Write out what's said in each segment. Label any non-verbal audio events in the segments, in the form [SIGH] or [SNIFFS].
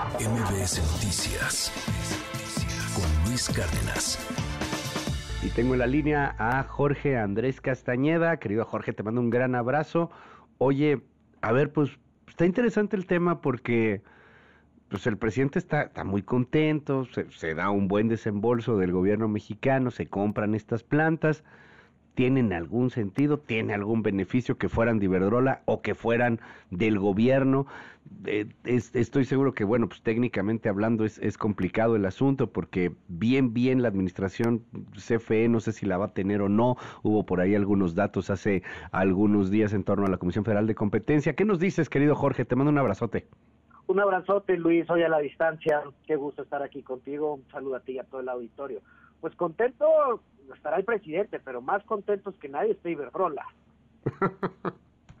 MBS Noticias con Luis Cárdenas. Y tengo en la línea a Jorge Andrés Castañeda. Querido Jorge, te mando un gran abrazo. Oye, a ver, pues está interesante el tema porque pues el presidente está, muy contento, se da un buen desembolso del gobierno mexicano, se compran estas plantas tienen algún sentido, tiene algún beneficio que fueran de Iberdrola o que fueran del gobierno. Eh, estoy seguro que, bueno, pues técnicamente hablando es, es, complicado el asunto porque bien, bien la administración CFE, no sé si la va a tener o no, hubo por ahí algunos datos hace algunos días en torno a la Comisión Federal de Competencia. ¿Qué nos dices, querido Jorge? Te mando un abrazote. Un abrazote, Luis, hoy a la distancia. Qué gusto estar aquí contigo. Un saludo a ti y a todo el auditorio. Pues contento estará el presidente, pero más contentos que nadie está Iberdrola. [LAUGHS]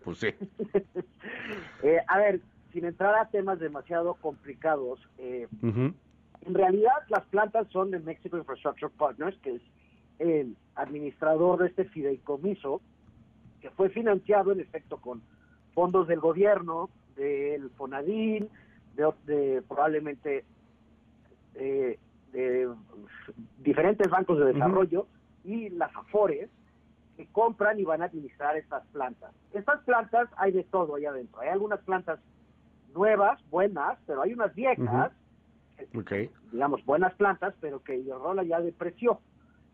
pues sí. [LAUGHS] eh, a ver, sin entrar a temas demasiado complicados, eh, en realidad las plantas son de Mexico Infrastructure Partners, que es el administrador de este fideicomiso, que fue financiado en efecto con fondos del gobierno, del FONADIN, de, de probablemente eh, de diferentes bancos de desarrollo y las AFORES que compran y van a administrar estas plantas. Estas plantas hay de todo allá adentro. Hay algunas plantas nuevas, buenas, pero hay unas viejas, digamos, buenas plantas, pero que Iberdrola ya depreció.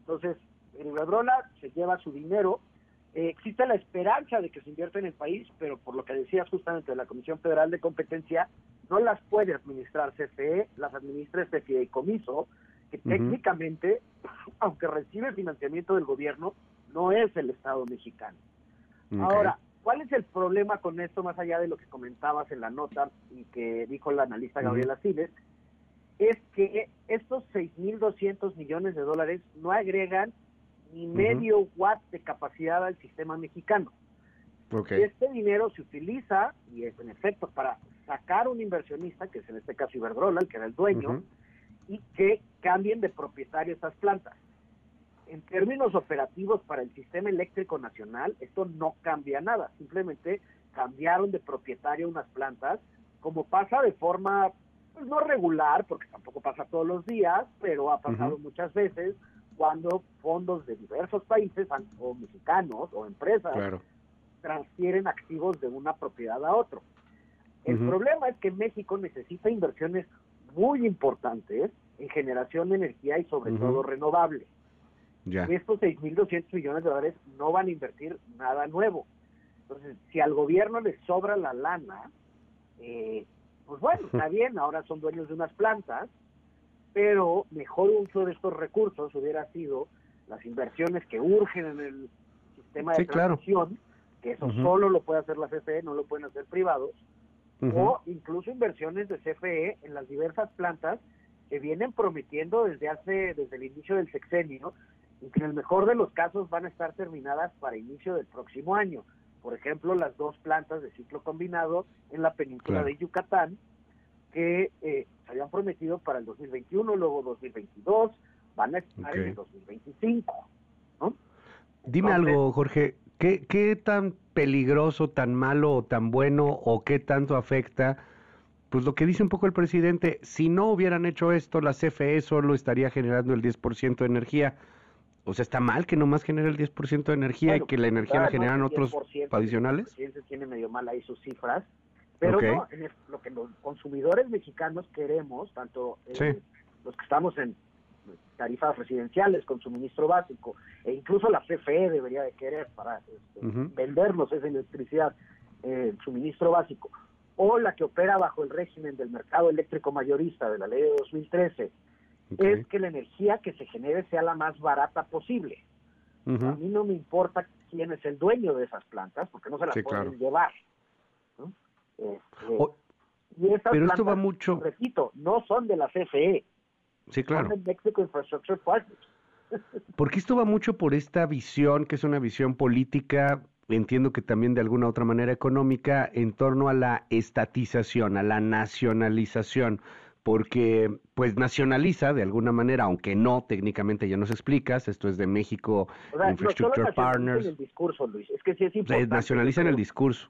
Entonces, el Iberdrola se lleva su dinero. Eh, existe la esperanza de que se invierta en el país, pero por lo que decías justamente de la Comisión Federal de Competencia, no las puede administrar CFE, las administra este fideicomiso, que técnicamente, [SNIFFS] aunque recibe financiamiento del gobierno, no es el Estado mexicano. Ahora, ¿cuál es el problema con esto, más allá de lo que comentabas en la nota y que dijo la analista Gabriela Siles? Es que estos 6.200 millones de dólares no agregan ni medio watt de capacidad al sistema mexicano. Este dinero se utiliza, y es en efecto, para sacar un inversionista, que es en este caso Iberdrola, el que era el dueño, y que cambien de propietario estas plantas. En términos operativos para el sistema eléctrico nacional, esto no cambia nada, simplemente cambiaron de propietario unas plantas, como pasa de forma pues, no regular, porque tampoco pasa todos los días, pero ha pasado muchas veces cuando fondos de diversos países, o mexicanos o empresas, transfieren activos de una propiedad a otro. El problema es que México necesita inversiones muy importantes en generación de energía y sobre todo renovable. Ya. Estos 6.200 millones de dólares no van a invertir nada nuevo. Entonces, si al gobierno le sobra la lana, eh, pues bueno, [LAUGHS] está bien, ahora son dueños de unas plantas, pero mejor uso de estos recursos hubiera sido las inversiones que urgen en el sistema de transición, que eso solo lo puede hacer la CFE, no lo pueden hacer privados, o incluso inversiones de CFE en las diversas plantas que vienen prometiendo desde hace desde el inicio del sexenio y que en el mejor de los casos van a estar terminadas para inicio del próximo año. Por ejemplo, las dos plantas de ciclo combinado en la península de Yucatán que eh, se habían prometido para el 2021, luego 2022, van a estar en el 2025. ¿no? Dime algo, Jorge, ¿qué, ¿qué tan peligroso, tan malo o tan bueno o qué tanto afecta? Pues lo que dice un poco el presidente, si no hubieran hecho esto, la CFE solo estaría generando el 10% de energía. O sea, está mal que nomás genere el 10% de energía y que la energía la generan otros adicionales. El presidente tiene medio mal ahí sus cifras, pero no, lo que los consumidores mexicanos queremos, tanto eh, los que estamos en tarifas residenciales con suministro básico, e incluso la CFE debería de querer para este, vendernos esa electricidad, eh, suministro básico, o la que opera bajo el régimen del mercado eléctrico mayorista de la ley de 2013, es que la energía que se genere sea la más barata posible. A mí no me importa quién es el dueño de esas plantas, porque no se las pueden llevar. Este, y esas pero esto va mucho. Repito, no son de la CFE. Sí, claro. Son de Mexico Infrastructure Partners. [LAUGHS] Porque esto va mucho por esta visión, que es una visión política entiendo que también de alguna otra manera económica, en torno a la estatización, a la nacionalización, porque pues nacionaliza de alguna manera, aunque no técnicamente ya nos explicas, esto es de México Infrastructure Partners. el discurso, Luis, es que sí es importante. nacionaliza en el discurso.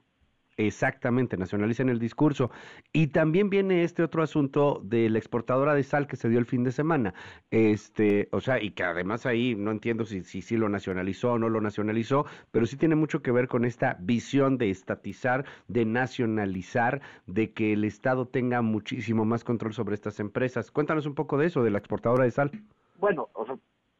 Exactamente, nacionalicen el discurso. Y también viene este otro asunto de la exportadora de sal que se dio el fin de semana. Este, o sea, y que además ahí no entiendo si si, si lo nacionalizó o no lo nacionalizó, pero sí tiene mucho que ver con esta visión de estatizar, de nacionalizar, de que el Estado tenga muchísimo más control sobre estas empresas. Cuéntanos un poco de eso, de la exportadora de sal. Bueno, o sea,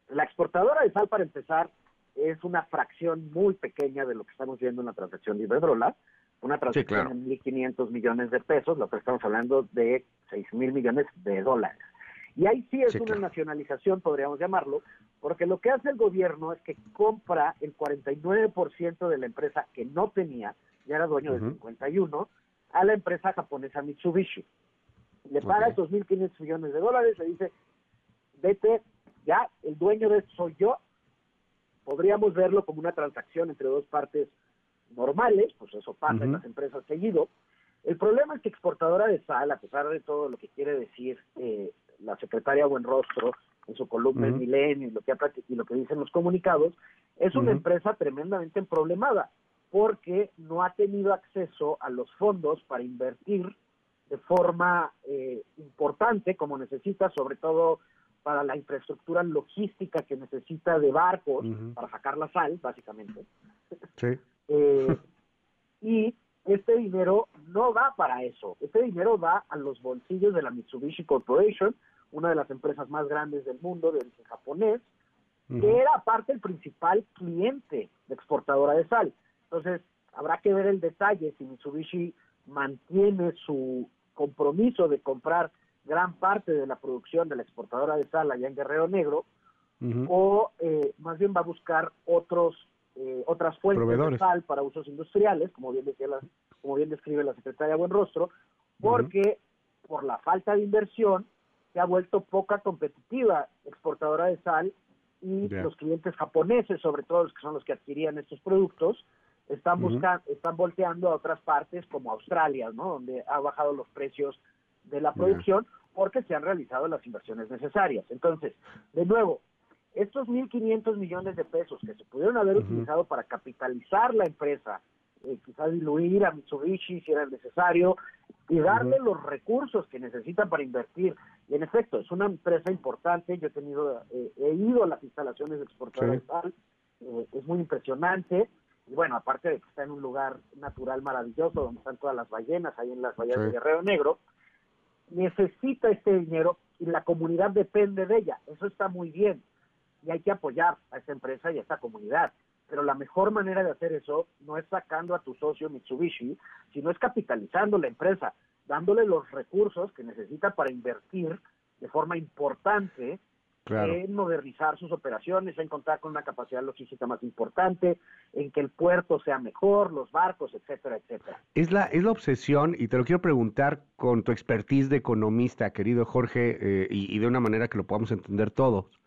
la exportadora de sal, para empezar, es una fracción muy pequeña de lo que estamos viendo en la transacción de Iberdrola una transacción de 1.500 millones de pesos, lo que estamos hablando de 6.000 millones de dólares. Y ahí sí es una nacionalización, podríamos llamarlo, porque lo que hace el gobierno es que compra el 49% de la empresa que no tenía, ya era dueño del 51, a la empresa japonesa Mitsubishi. Le paga esos 1.500 millones de dólares, le dice, vete, ya, el dueño de eso soy yo. Podríamos verlo como una transacción entre dos partes normales, pues eso pasa en las empresas seguido. El problema es que exportadora de sal, a pesar de todo lo que quiere decir eh, la secretaria Buenrostro en su columna en Milenio y lo que y lo que dicen los comunicados, es una empresa tremendamente problemada porque no ha tenido acceso a los fondos para invertir de forma eh, importante como necesita, sobre todo para la infraestructura logística que necesita de barcos para sacar la sal, básicamente. Sí. Eh, [LAUGHS] y este dinero no va para eso. Este dinero va a los bolsillos de la Mitsubishi Corporation, una de las empresas más grandes del mundo de origen japonés, que era aparte el principal cliente de exportadora de sal. Entonces, habrá que ver el detalle si Mitsubishi mantiene su compromiso de comprar gran parte de la producción de la exportadora de sal allá en Guerrero Negro, o eh, más bien va a buscar otros eh, otras fuentes de sal para usos industriales, como bien decía la, como bien describe la secretaria Buenrostro, porque por la falta de inversión se ha vuelto poca competitiva exportadora de sal y los clientes japoneses, sobre todo los que son los que adquirían estos productos, están buscando, están volteando a otras partes como Australia, ¿no? Donde ha bajado los precios de la producción porque se han realizado las inversiones necesarias. Entonces, de nuevo, estos 1.500 millones de pesos que se pudieron haber utilizado para capitalizar la empresa, eh, quizás diluir a Mitsubishi si era necesario, y darle los recursos que necesitan para invertir. Y en efecto, es una empresa importante, yo he tenido, eh, he ido a las instalaciones de exportadores eh, es muy impresionante, y bueno, aparte de que está en un lugar natural maravilloso, donde están todas las ballenas, ahí en las ballenas de Guerrero Negro, necesita este dinero y la comunidad depende de ella, eso está muy bien y hay que apoyar a esta empresa y a esta comunidad. Pero la mejor manera de hacer eso no es sacando a tu socio Mitsubishi, sino es capitalizando la empresa, dándole los recursos que necesita para invertir de forma importante en modernizar sus operaciones, en contar con una capacidad logística más importante, en que el puerto sea mejor, los barcos, etcétera, etcétera. Es la, es la obsesión, y te lo quiero preguntar con tu expertise de economista, querido Jorge, eh, y, y, de una manera que lo podamos entender todos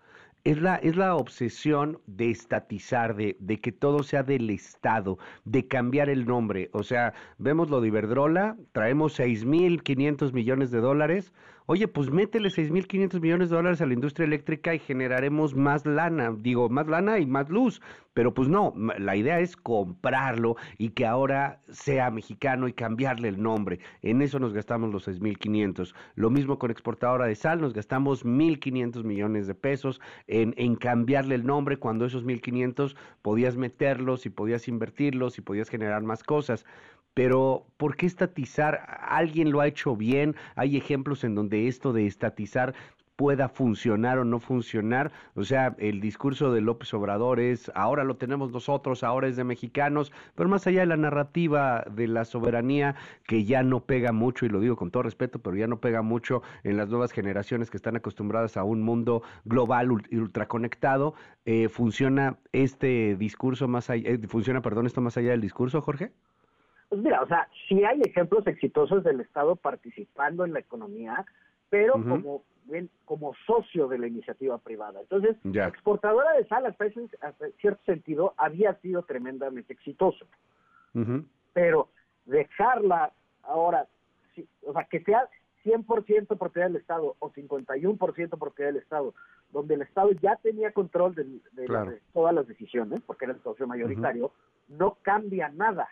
es la, es la obsesión de estatizar, de, de, que todo sea del Estado, de cambiar el nombre. O sea, vemos lo de Iberdrola, traemos 6.500 millones de dólares, Oye, pues métele 6.500 millones de dólares a la industria eléctrica y generaremos más lana, digo, más lana y más luz, pero pues no, la idea es comprarlo y que ahora sea mexicano y cambiarle el nombre. En eso nos gastamos los 6.500. Lo mismo con exportadora de sal, nos gastamos 1.500 millones de pesos en, cambiarle el nombre cuando esos 1.500 podías meterlos y podías invertirlos y podías generar más cosas pero ¿por qué estatizar? ¿Alguien lo ha hecho bien? ¿Hay ejemplos en donde esto de estatizar pueda funcionar o no funcionar. O sea, el discurso de López Obrador es, ahora lo tenemos nosotros, ahora es de mexicanos, pero más allá de la narrativa de la soberanía, que ya no pega mucho, y lo digo con todo respeto, pero ya no pega mucho en las nuevas generaciones que están acostumbradas a un mundo global y ultraconectado, eh, ¿funciona este discurso más allá, eh, funciona, perdón, esto más allá del discurso, Jorge? Pues mira, o sea, sí hay ejemplos exitosos del Estado participando en la economía, pero como como socio de la iniciativa privada. Entonces, exportadora de sal, hasta en cierto sentido, había sido tremendamente exitoso. Pero dejarla ahora, o sea, que sea 100% propiedad del Estado o 51% propiedad del Estado, donde el Estado ya tenía control de, todas las decisiones, porque era el socio mayoritario, no cambia nada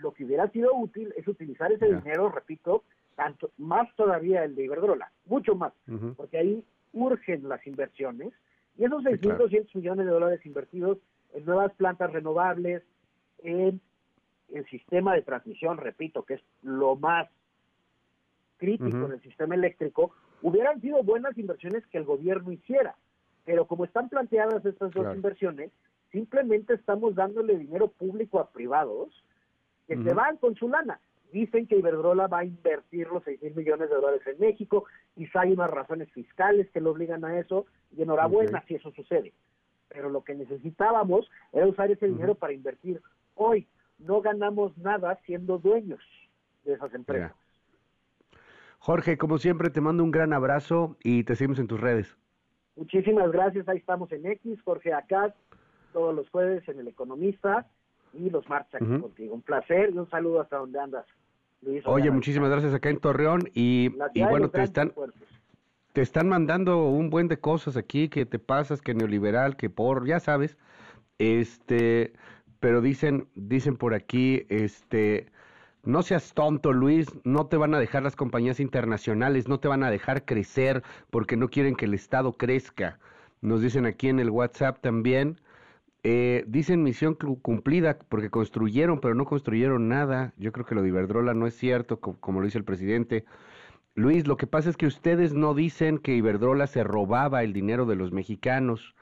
Lo que hubiera sido útil es utilizar ese dinero, repito, tanto más todavía el de Iberdrola, mucho más, porque ahí urgen las inversiones y esos 6.200 millones de dólares invertidos en nuevas plantas renovables, en el sistema de transmisión, repito, que es lo más crítico en el sistema eléctrico, hubieran sido buenas inversiones que el gobierno hiciera. Pero como están planteadas estas dos inversiones, simplemente estamos dándole dinero público a privados que se van con su lana. Dicen que Iberdrola va a invertir los 6 mil millones de dólares en México, quizá hay unas razones fiscales que lo obligan a eso, y enhorabuena si eso sucede. Pero lo que necesitábamos era usar ese dinero para invertir. Hoy no ganamos nada siendo dueños de esas empresas. Jorge, como siempre, te mando un gran abrazo y te seguimos en tus redes. Muchísimas gracias, ahí estamos en X, Jorge Acá, todos los jueves en El Economista y los martes aquí contigo. Un placer y un saludo hasta donde andas. Oye, muchísimas gracias acá en Torreón y, bueno, te están, te están mandando un buen de cosas aquí, que te pasas, que neoliberal, que por, ya sabes, este, pero dicen, dicen por aquí, este, no seas tonto, Luis, no te van a dejar las compañías internacionales, no te van a dejar crecer porque no quieren que el Estado crezca. Nos dicen aquí en el WhatsApp también, eh, dicen misión cumplida porque construyeron, pero no construyeron nada. Yo creo que lo de Iberdrola no es cierto, como, lo dice el presidente. Luis, lo que pasa es que ustedes no dicen que Iberdrola se robaba el dinero de los mexicanos.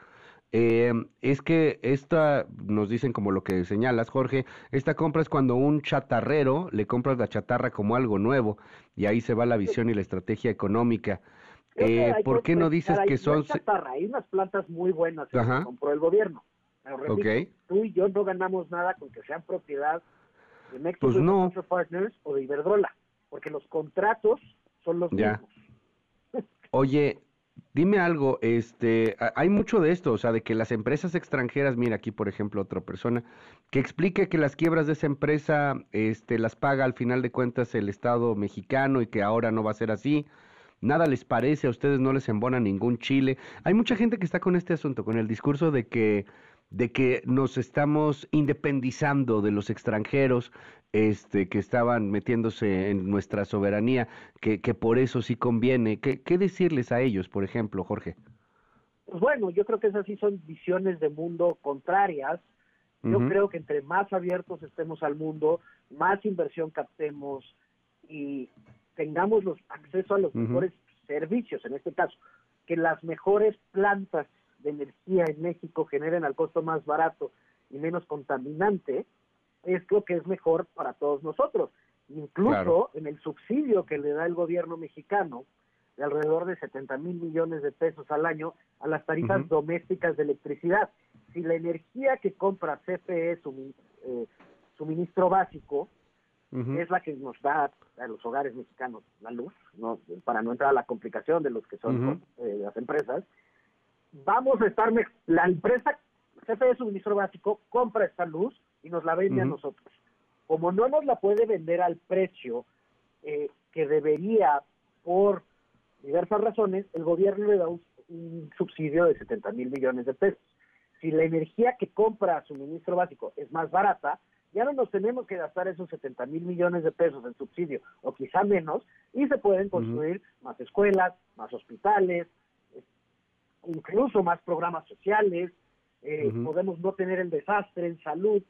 Eh, es que esta, nos dicen como lo que señalas, Jorge, esta compra es cuando un chatarrero le compras la chatarra como algo nuevo y ahí se va la visión y la estrategia económica. Eh, ¿Por qué no dices que son... Chatarra, hay unas plantas muy buenas que compró el gobierno. Tú y yo no ganamos nada con que sean propiedad de México pues Partners o de Iberdrola, porque los contratos son los mismos. [LAUGHS] Oye, Dime algo, este, hay mucho de esto, o sea, de que las empresas extranjeras, mira aquí por ejemplo otra persona, que explique que las quiebras de esa empresa, este, las paga al final de cuentas el Estado mexicano y que ahora no va a ser así. Nada les parece, a ustedes no les embona ningún chile. Hay mucha gente que está con este asunto, con el discurso de que de que nos estamos independizando de los extranjeros este, que estaban metiéndose en nuestra soberanía, que, que por eso sí conviene. ¿Qué, ¿Qué decirles a ellos, por ejemplo, Jorge? Pues bueno, yo creo que esas sí son visiones de mundo contrarias. Yo creo que entre más abiertos estemos al mundo, más inversión captemos y tengamos los acceso a los mejores servicios, en este caso, que las mejores plantas de energía en México generen al costo más barato y menos contaminante, es lo que es mejor para todos nosotros. Incluso en el subsidio que le da el gobierno mexicano, de alrededor de 70 mil millones de pesos al año, a las tarifas domésticas de electricidad. Si la energía que compra CFE, eh, suministro básico, es la que nos da a los hogares mexicanos la luz, no para no entrar a la complicación de los que son eh, las empresas, vamos a estar, la empresa CFE Suministro Básico compra esta luz y nos la vende a nosotros. Como no nos la puede vender al precio eh, que debería por diversas razones, el gobierno le da un, subsidio de 70 mil millones de pesos. Si la energía que compra suministro básico es más barata, ya no nos tenemos que gastar esos 70 mil millones de pesos en subsidio, o quizá menos, y se pueden construir más escuelas, más hospitales, incluso más programas sociales, eh, podemos no tener el desastre en salud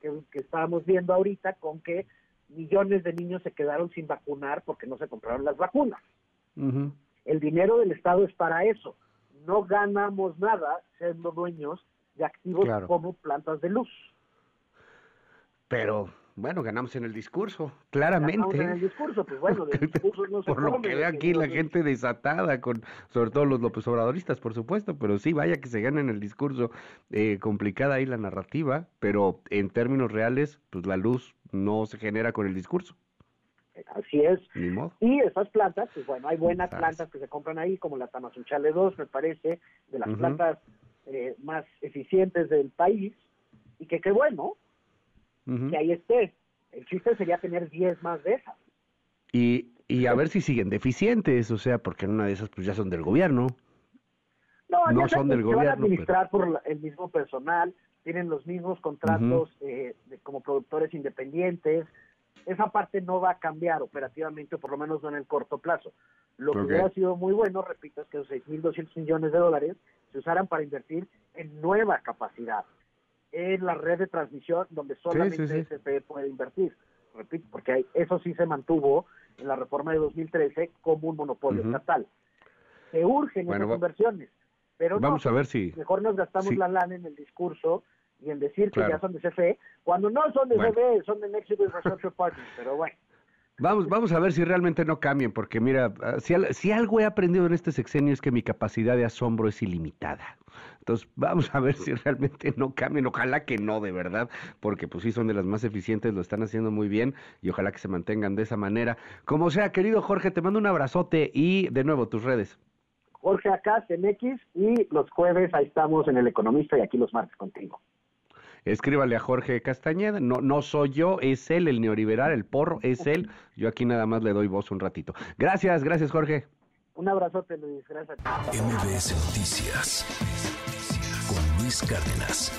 que, estábamos viendo ahorita con que millones de niños se quedaron sin vacunar porque no se compraron las vacunas. El dinero del Estado es para eso. No ganamos nada siendo dueños de activos como plantas de luz. Pero bueno, ganamos en el discurso, claramente. Ganamos en el discurso, pues bueno, [LAUGHS] del discurso no se Por lo que ve aquí la gente desatada, con sobre todo los López Obradoristas, por supuesto, pero sí, vaya que se gana en el discurso, eh, complicada ahí la narrativa, pero en términos reales, pues la luz no se genera con el discurso. Así es. Y esas plantas, pues bueno, hay buenas plantas que se compran ahí, como la Tamazunchale 2, me parece, de las plantas eh, más eficientes del país, y que qué bueno, que ahí esté. El chiste sería tener 10 más de esas. Y, y a ver si siguen deficientes, o sea, porque en una de esas pues ya son del gobierno. No, no son del gobierno. Van a administrar por el mismo personal. tienen los mismos contratos eh, como productores independientes. Esa parte no va a cambiar operativamente, por lo menos no en el corto plazo. Lo que hubiera sido muy bueno, repito, es que los 6.200 millones de dólares se usaran para invertir en nueva capacidad, en la red de transmisión donde solamente SPE puede invertir. Repito, porque eso sí se mantuvo en la reforma de 2013 como un monopolio estatal. Se urgen esas inversiones, pero vamos a ver si mejor nos gastamos la lana en el discurso y en decir que ya son de CFE, cuando no son de CFE, son de Mexico Infrastructure Partners, pero bueno. Vamos, vamos a ver si realmente no cambian, porque mira, si, si, algo he aprendido en este sexenio es que mi capacidad de asombro es ilimitada. Entonces, vamos a ver si realmente no cambian. Ojalá que no, de verdad, porque pues sí son de las más eficientes, lo están haciendo muy bien y ojalá que se mantengan de esa manera. Como sea, querido Jorge, te mando un abrazote y de nuevo tus redes. Jorge acá, CMX, y los jueves ahí estamos en El Economista y aquí los martes contigo escríbale a Jorge Castañeda, no, no soy yo, es él, el neoliberal, el porro, es él, [LAUGHS] yo aquí nada más le doy voz un ratito. Gracias, gracias Jorge. Un abrazote Luis, gracias. MBS Noticias Luis Cárdenas.